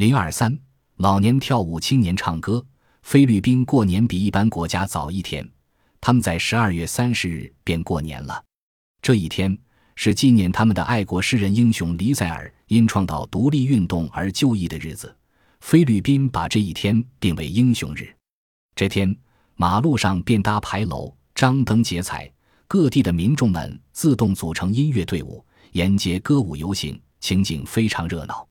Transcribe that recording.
零二三老年跳舞青年唱歌菲律宾过年比一般国家早一天他们在十二月三十日便过年了。这一天是纪念他们的爱国诗人英雄黎塞尔因创造独立运动而就义的日子菲律宾把这一天定为英雄日。这天马路上便搭牌楼张灯结彩各地的民众们自动组成音乐队伍沿街歌舞游行情景非常热闹